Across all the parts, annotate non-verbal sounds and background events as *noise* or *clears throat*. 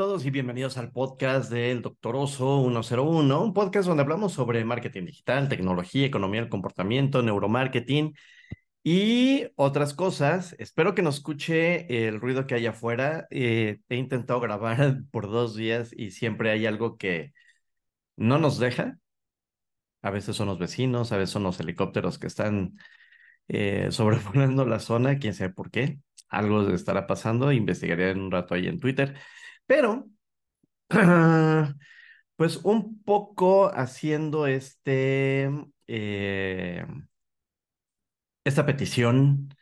todos y bienvenidos al podcast del Doctor Oso 101, un podcast donde hablamos sobre marketing digital, tecnología, economía del comportamiento, neuromarketing y otras cosas. Espero que nos escuche el ruido que hay afuera. Eh, he intentado grabar *laughs* por dos días y siempre hay algo que no nos deja. A veces son los vecinos, a veces son los helicópteros que están eh, *laughs* sobrevolando la zona, quién sabe por qué. Algo estará pasando, investigaré en un rato ahí en Twitter. Pero, *clears throat* pues un poco haciendo este, eh, esta petición,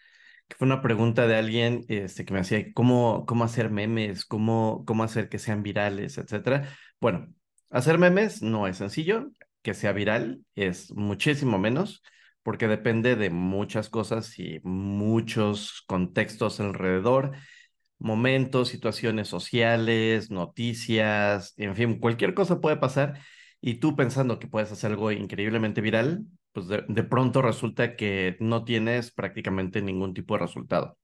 que fue una pregunta de alguien este, que me hacía cómo, cómo hacer memes, cómo, cómo hacer que sean virales, etcétera. Bueno, hacer memes no es sencillo, que sea viral es muchísimo menos porque depende de muchas cosas y muchos contextos alrededor momentos, situaciones sociales, noticias, en fin, cualquier cosa puede pasar y tú pensando que puedes hacer algo increíblemente viral, pues de, pronto resulta que no tienes prácticamente ningún tipo de resultado.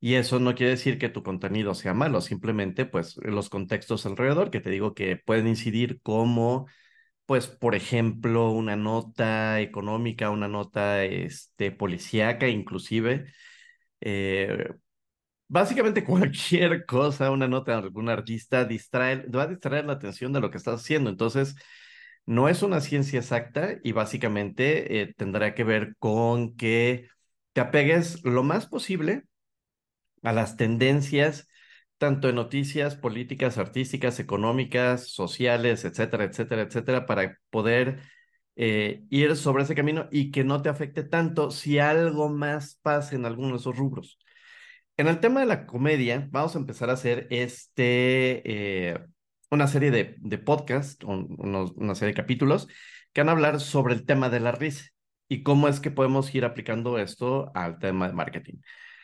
Y eso no quiere decir que tu contenido sea malo, simplemente pues los contextos alrededor que te digo que pueden incidir como pues por ejemplo una nota económica, una nota este policíaca inclusive eh, Básicamente *laughs* cualquier cosa, una nota de algún artista distrae, va a distraer la atención de lo que estás haciendo. Entonces, no es una ciencia exacta y básicamente eh, tendrá que ver con que te apegues lo más posible a las tendencias, tanto en noticias, políticas, artísticas, económicas, sociales, etcétera, etcétera, etcétera, para poder eh, ir sobre ese camino y que no te afecte tanto si algo más pasa en alguno de esos rubros. En el tema de la comedia, vamos a empezar a hacer este, eh, una serie de, de podcasts, una serie de capítulos que van a hablar sobre el tema de la risa y cómo es que podemos ir aplicando esto al tema de marketing.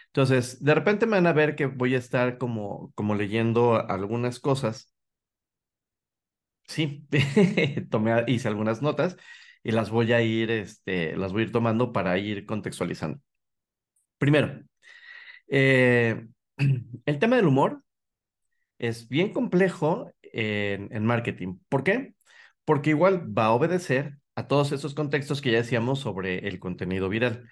Entonces, de repente me van a ver que voy a estar como, como leyendo algunas cosas. Sí, *laughs* tomé, hice algunas notas y las voy a ir, este, las voy a ir tomando para ir contextualizando. Primero, eh, *clears throat* el tema del humor es bien complejo en, marketing. ¿Por qué? Porque igual va a obedecer a todos esos contextos que ya decíamos sobre el contenido viral.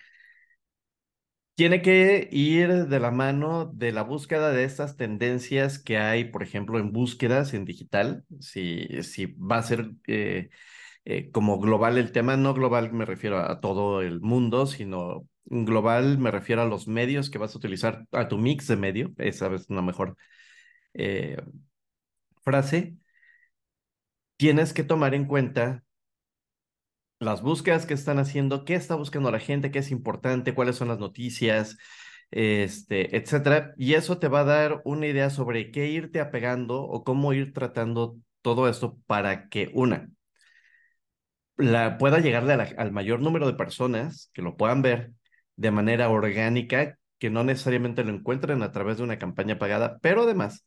Tiene que ir de la mano de la búsqueda de estas tendencias que hay, por ejemplo, en búsquedas en digital, si, si va a ser eh, eh, como global el tema, no global me refiero a todo el mundo, sino global me refiero a los medios que vas a utilizar, a tu mix de medio, esa es una mejor eh, frase. Tienes que tomar en cuenta las búsquedas que están haciendo, qué está buscando la gente, qué es importante, cuáles son las noticias, este, etcétera. Y eso te va a dar una idea sobre qué irte apegando o cómo ir tratando todo esto para que una la, pueda llegarle al mayor número de personas que lo puedan ver de manera orgánica, que no necesariamente lo encuentren a través de una campaña pagada, pero además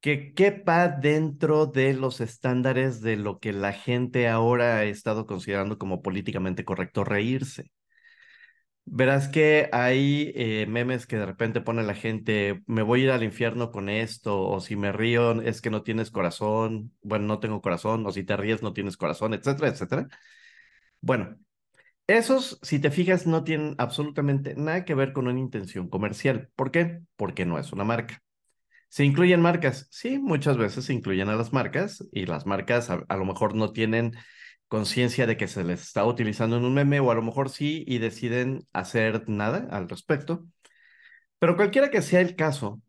que quepa dentro de los estándares de lo que la gente ahora ha estado considerando como políticamente correcto reírse. Verás que hay eh, memes que de repente pone la gente, me voy a ir al infierno con esto, o si me río es que no tienes corazón, bueno, no tengo corazón, o si te ríes no tienes corazón, etcétera, etcétera. Bueno, esos, si te fijas, no tienen absolutamente nada que ver con una intención comercial. ¿Por qué? Porque no es una marca. ¿Se incluyen marcas? Sí, muchas veces se incluyen a las marcas y las marcas a, lo mejor no tienen conciencia de que se les está utilizando en un meme o a lo mejor sí y deciden hacer nada al respecto. Pero cualquiera que sea el caso,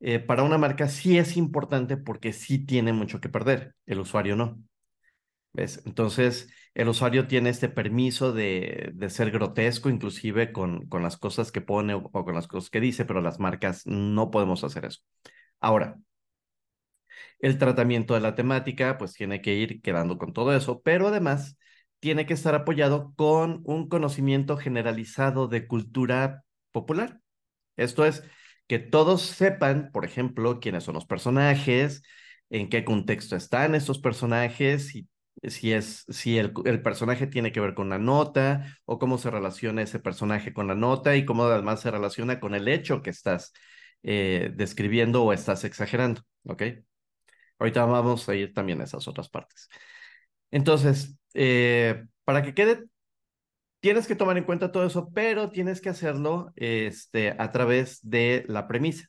eh, para una marca sí es importante porque sí tiene mucho que perder, el usuario no. ¿Ves? Entonces, el usuario tiene este permiso de, de ser grotesco, inclusive con, con, las cosas que pone o, con las cosas que dice, pero las marcas no podemos hacer eso. Ahora, el tratamiento de la temática, pues tiene que ir quedando con todo eso, pero además tiene que estar apoyado con un conocimiento generalizado de cultura popular. Esto es, que todos sepan, por ejemplo, quiénes son los personajes, en qué contexto están estos personajes y si es si el, el, personaje tiene que ver con la nota o cómo se relaciona ese personaje con la nota y cómo además se relaciona con el hecho que estás eh, describiendo o estás exagerando, ¿ok? Ahorita vamos a ir también a esas otras partes. Entonces, eh, para que quede, tienes que tomar en cuenta todo eso, pero tienes que hacerlo este, a través de la premisa.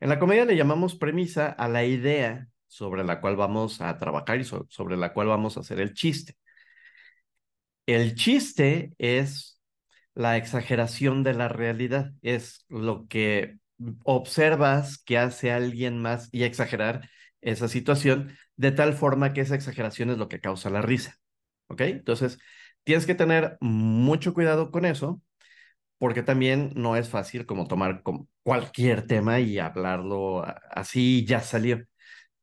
En la comedia le llamamos premisa a la idea sobre la cual vamos a trabajar y sobre la cual vamos a hacer el chiste. El chiste es la exageración de la realidad, es lo que observas que hace alguien más y exagerar esa situación de tal forma que esa exageración es lo que causa la risa. ¿Ok? Entonces, tienes que tener mucho cuidado con eso, porque también no es fácil como tomar cualquier tema y hablarlo así ya salió.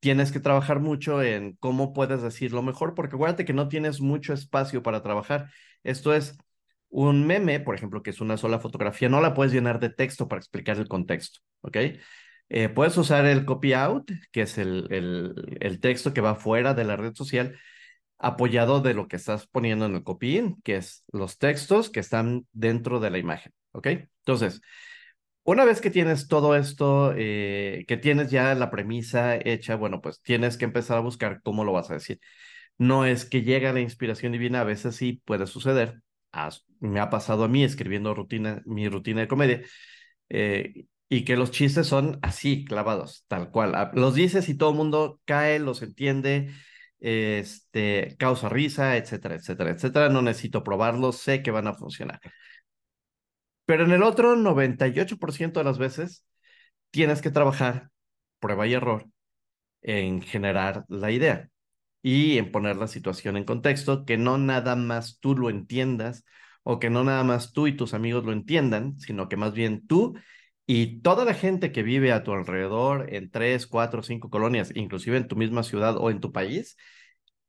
Tienes que trabajar mucho en cómo puedes decirlo mejor, porque acuérdate que no tienes mucho espacio para trabajar. Esto es un meme, por ejemplo, que es una sola fotografía, no la puedes llenar de texto para explicar el contexto, ¿ok? Eh, puedes usar el copy out, que es el, el, el, texto que va fuera de la red social, apoyado de lo que estás poniendo en el copy in, que es los textos que están dentro de la imagen, ¿ok? Entonces, una vez que tienes todo esto, eh, que tienes ya la premisa hecha, bueno, pues tienes que empezar a buscar cómo lo vas a decir. No es que llega la inspiración divina, a veces sí puede suceder. me ha pasado a mí escribiendo rutina, mi rutina de comedia. Eh, y que los chistes son así, clavados, tal cual. Ah, los dices y todo el mundo cae, los entiende, este, causa risa, etcétera, etcétera, etcétera. No necesito probarlos, sé que van a funcionar. Pero en el otro 98% de las veces tienes que trabajar prueba y error en generar la idea y en poner la situación en contexto, que no nada más tú lo entiendas o que no nada más tú y tus amigos lo entiendan, sino que más bien tú y toda la gente que vive a tu alrededor en tres, cuatro, cinco colonias, inclusive en tu misma ciudad o en tu país,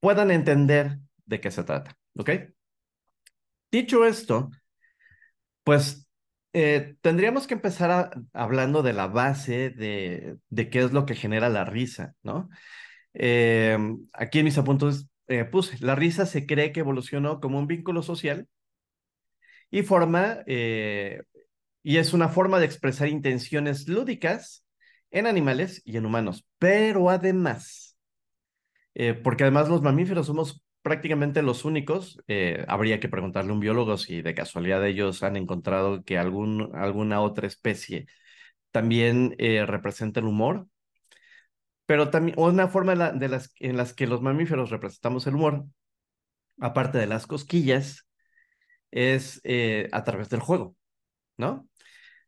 puedan entender de qué se trata. ¿Ok? Dicho esto, pues eh, tendríamos que empezar hablando de la base de, qué es lo que genera la risa, ¿no? Eh, aquí en mis apuntes eh, puse, la risa se cree que evolucionó como un vínculo social y forma y es una forma de expresar intenciones lúdicas en animales y en humanos. Pero además, porque además los mamíferos somos prácticamente los únicos, eh, habría que preguntarle a un biólogo si de casualidad ellos han encontrado que algún, alguna otra especie también eh, representa el humor. Pero también una forma de las, en las que los mamíferos representamos el humor, aparte de las cosquillas, es a través del juego, ¿no?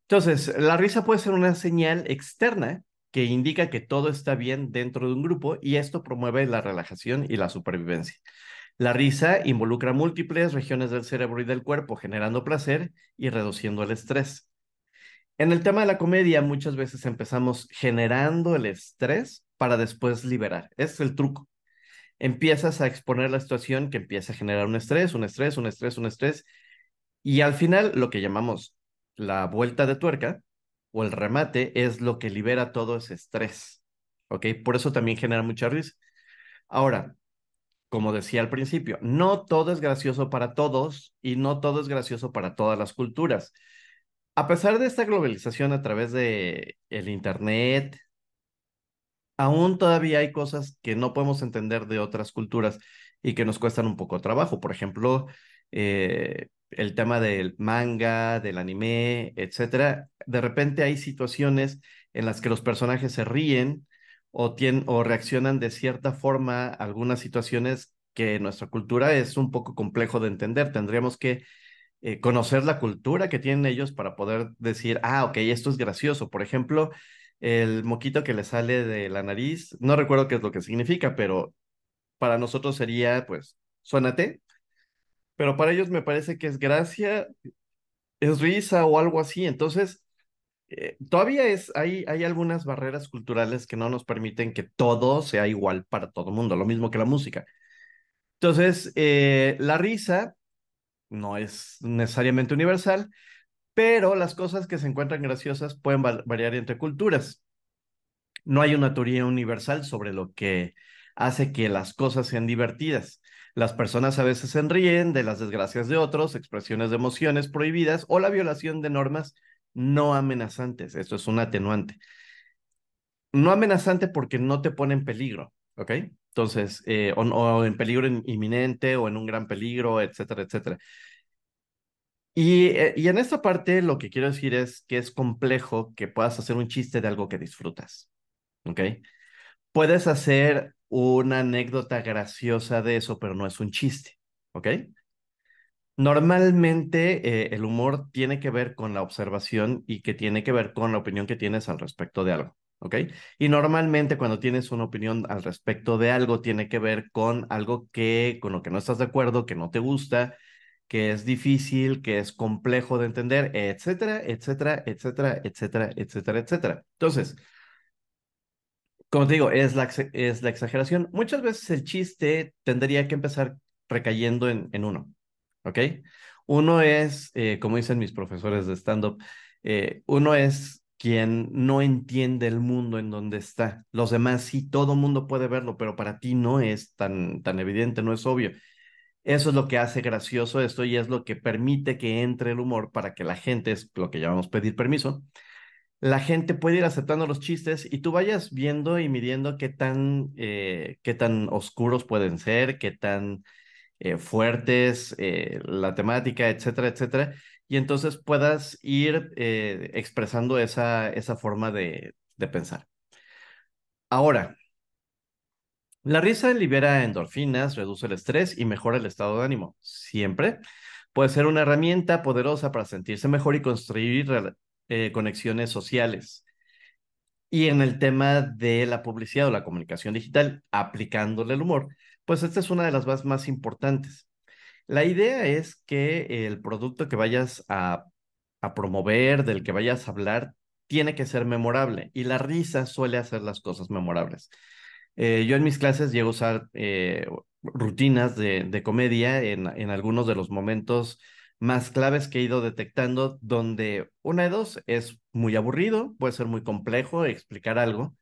Entonces, la risa puede ser una señal externa que indica que todo está bien dentro de un grupo y esto promueve la relajación y la supervivencia. La risa involucra múltiples regiones del cerebro y del cuerpo, generando placer y reduciendo el estrés. En el tema de la comedia, muchas veces empezamos generando el estrés para después liberar. Es el truco. Empiezas a exponer la situación que empieza a generar un estrés, un estrés, un estrés, un estrés. Y al final, lo que llamamos la vuelta de tuerca o el remate es lo que libera todo ese estrés. ¿Ok? Por eso también genera mucha risa. Ahora, como decía al principio, no todo es gracioso para todos y no todo es gracioso para todas las culturas. A pesar de esta globalización a través de el internet, aún todavía hay cosas que no podemos entender de otras culturas y que nos cuestan un poco trabajo. Por ejemplo, eh, el tema del manga, del anime, etcétera, de repente hay situaciones en las que los personajes se ríen o, reaccionan de cierta forma a algunas situaciones que en nuestra cultura es un poco complejo de entender. Tendríamos que eh, conocer la cultura que tienen ellos para poder decir, ah, ok, esto es gracioso. Por ejemplo, el moquito que le sale de la nariz, no recuerdo qué es lo que significa, pero para nosotros sería, pues, suénate pero para ellos me parece que es gracia, es risa o algo así. Entonces, eh, todavía es, hay, hay algunas barreras culturales que no nos permiten que todo sea igual para todo el mundo, lo mismo que la música. Entonces, eh, la risa no es necesariamente universal, pero las cosas que se encuentran graciosas pueden variar entre culturas. No hay una teoría universal sobre lo que hace que las cosas sean divertidas. Las personas a veces se ríen de las desgracias de otros, expresiones de emociones prohibidas o la violación de normas no amenazantes. Esto es un atenuante. No amenazante porque no te pone en peligro, ¿ok? Entonces, eh, o, en peligro inminente o en un gran peligro, etcétera, etcétera. Y, eh, y en esta parte lo que quiero decir es que es complejo que puedas hacer un chiste de algo que disfrutas, ¿ok? Puedes hacer una anécdota graciosa de eso, pero no es un chiste, ¿ok? Normalmente eh, el humor tiene que ver con la observación y que tiene que ver con la opinión que tienes al respecto de algo, ¿ok? Y normalmente cuando tienes una opinión al respecto de algo, tiene que ver con algo que, con lo que no estás de acuerdo, que no te gusta, que es difícil, que es complejo de entender, etcétera, etcétera, etcétera, etcétera, etcétera, etcétera. Entonces, como te digo, es la, es la exageración. Muchas veces el chiste tendría que empezar recayendo en, en uno. ¿ok? Uno es, eh, como dicen mis profesores de stand-up, eh, uno es quien no entiende el mundo en donde está. Los demás sí, todo mundo puede verlo, pero para ti no es tan, tan evidente, no es obvio. Eso es lo que hace gracioso esto y es lo que permite que entre el humor para que la gente, es lo que llamamos pedir permiso, la gente puede ir aceptando los chistes y tú vayas viendo y midiendo qué tan, eh, qué tan oscuros pueden ser, qué tan eh, fuertes, eh, la temática, etcétera, etcétera, y entonces puedas ir expresando esa, esa forma de, de pensar. Ahora, la risa libera endorfinas, reduce el estrés y mejora el estado de ánimo. Siempre puede ser una herramienta poderosa para sentirse mejor y construir conexiones sociales. Y en el tema de la publicidad o la comunicación digital, aplicándole el humor, pues esta es una de las más, más importantes. La idea es que el producto que vayas a, a promover, del que vayas a hablar, tiene que ser memorable y la risa suele hacer las cosas memorables. Eh, yo en mis clases llego a usar eh, rutinas de, de comedia en, en, algunos de los momentos más claves que he ido detectando, donde una de dos es muy aburrido, puede ser muy complejo explicar algo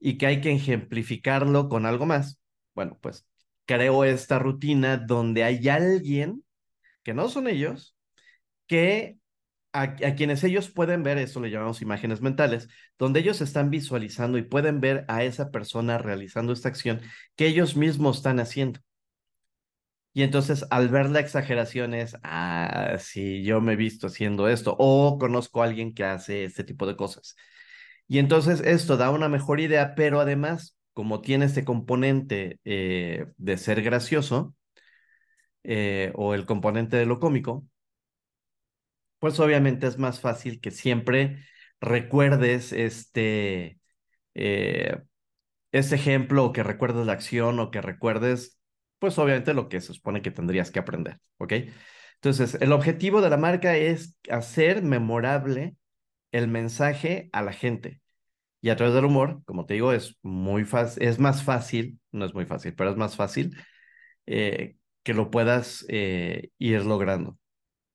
y que hay que ejemplificarlo con algo más. Bueno, pues creo esta rutina donde hay alguien que no son ellos, que a, a, quienes ellos pueden ver, eso le llamamos imágenes mentales, donde ellos están visualizando y pueden ver a esa persona realizando esta acción que ellos mismos están haciendo. Y entonces al ver la exageración es, ah, sí, yo me he visto haciendo esto o conozco a alguien que hace este tipo de cosas. Y entonces esto da una mejor idea, pero además como tiene este componente eh, de ser gracioso eh, o el componente de lo cómico, pues obviamente es más fácil que siempre recuerdes este, eh, este ejemplo o que recuerdes la acción o que recuerdes, pues obviamente lo que se supone que tendrías que aprender, ¿ok? Entonces, el objetivo de la marca es hacer memorable el mensaje a la gente. Y a través del humor, como te digo, es muy fácil, es más fácil, no es muy fácil, pero es más fácil eh, que lo puedas eh, ir logrando.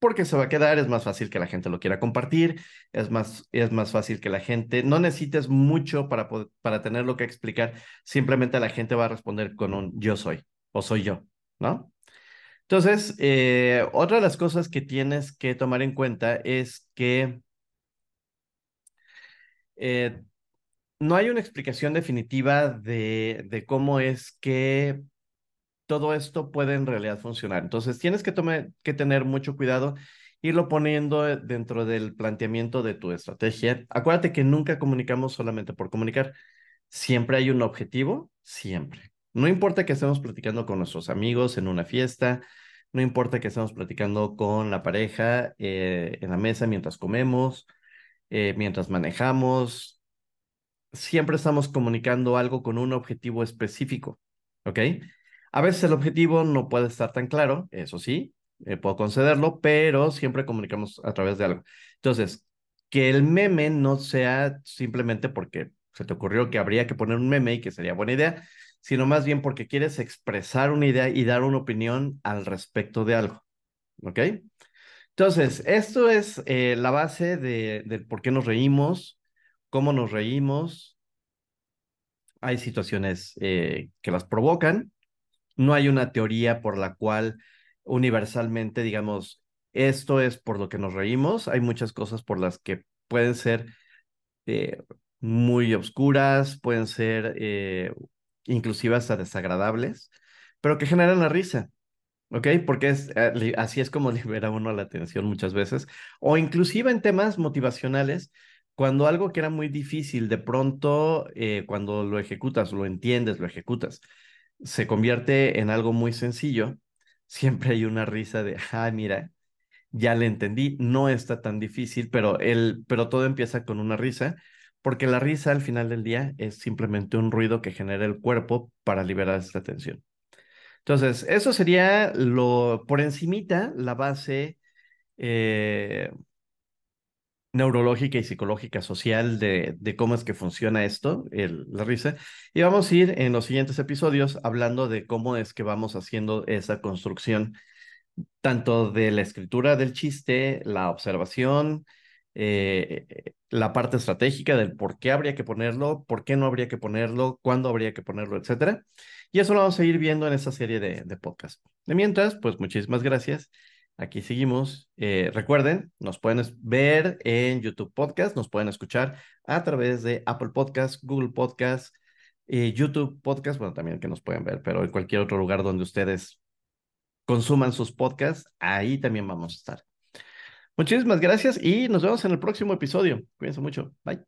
Porque se va a quedar, es más fácil que la gente lo quiera compartir, es más, es más fácil que la gente, no necesites mucho para, para tener lo que explicar, simplemente la gente va a responder con un yo soy o soy yo, ¿no? Entonces, eh, otra de las cosas que tienes que tomar en cuenta es que eh, no hay una explicación definitiva de, cómo es que todo esto puede en realidad funcionar. Entonces, tienes que tener mucho cuidado, irlo poniendo dentro del planteamiento de tu estrategia. Acuérdate que nunca comunicamos solamente por comunicar. Siempre hay un objetivo, siempre. No importa que estemos platicando con nuestros amigos en una fiesta, no importa que estemos platicando con la pareja eh, en la mesa mientras comemos, eh, mientras manejamos, siempre estamos comunicando algo con un objetivo específico, ¿ok? A veces el objetivo no puede estar tan claro, eso sí, eh, puedo concederlo, pero siempre comunicamos a través de algo. Entonces, que el meme no sea simplemente porque se te ocurrió que habría que poner un meme y que sería buena idea, sino más bien porque quieres expresar una idea y dar una opinión al respecto de algo, ¿ok? Entonces, esto es eh, la base de, por qué nos reímos, cómo nos reímos. Hay situaciones eh, que las provocan. No hay una teoría por la cual universalmente digamos, esto es por lo que nos reímos. Hay muchas cosas por las que pueden ser eh, muy oscuras, pueden ser inclusive hasta desagradables, pero que generan la risa. ¿ok? Porque es, eh, así es como *laughs* libera uno la atención muchas veces, o inclusive en temas motivacionales, cuando algo que era muy difícil, de pronto, eh, cuando lo ejecutas, lo entiendes, lo ejecutas, se convierte en algo muy sencillo, *laughs* siempre hay una risa de, ah, mira, ya le entendí, no está tan difícil, pero, el, pero todo empieza con una risa, porque la risa al final del día es simplemente un ruido que genera el cuerpo para liberar esta tensión. Entonces, eso sería lo por encimita, la base eh, neurológica y psicológica social de, cómo es que funciona esto, la risa. Y vamos a ir en los siguientes episodios hablando de cómo es que vamos haciendo esa construcción, tanto de la escritura del chiste, la observación, eh, la parte estratégica del por qué habría que ponerlo, por qué no habría que ponerlo, cuándo habría que ponerlo, etcétera. Y eso lo vamos a ir viendo en esta serie de, de podcast. De mientras, pues muchísimas gracias. Aquí seguimos. Eh, recuerden, nos pueden ver en YouTube Podcast, nos pueden escuchar a través de Apple Podcast, Google Podcast, eh, YouTube Podcast, bueno, también que nos pueden ver, pero en cualquier otro lugar donde ustedes consuman sus podcasts, ahí también vamos a estar. Muchísimas gracias y nos vemos en el próximo episodio. Cuídense mucho. Bye.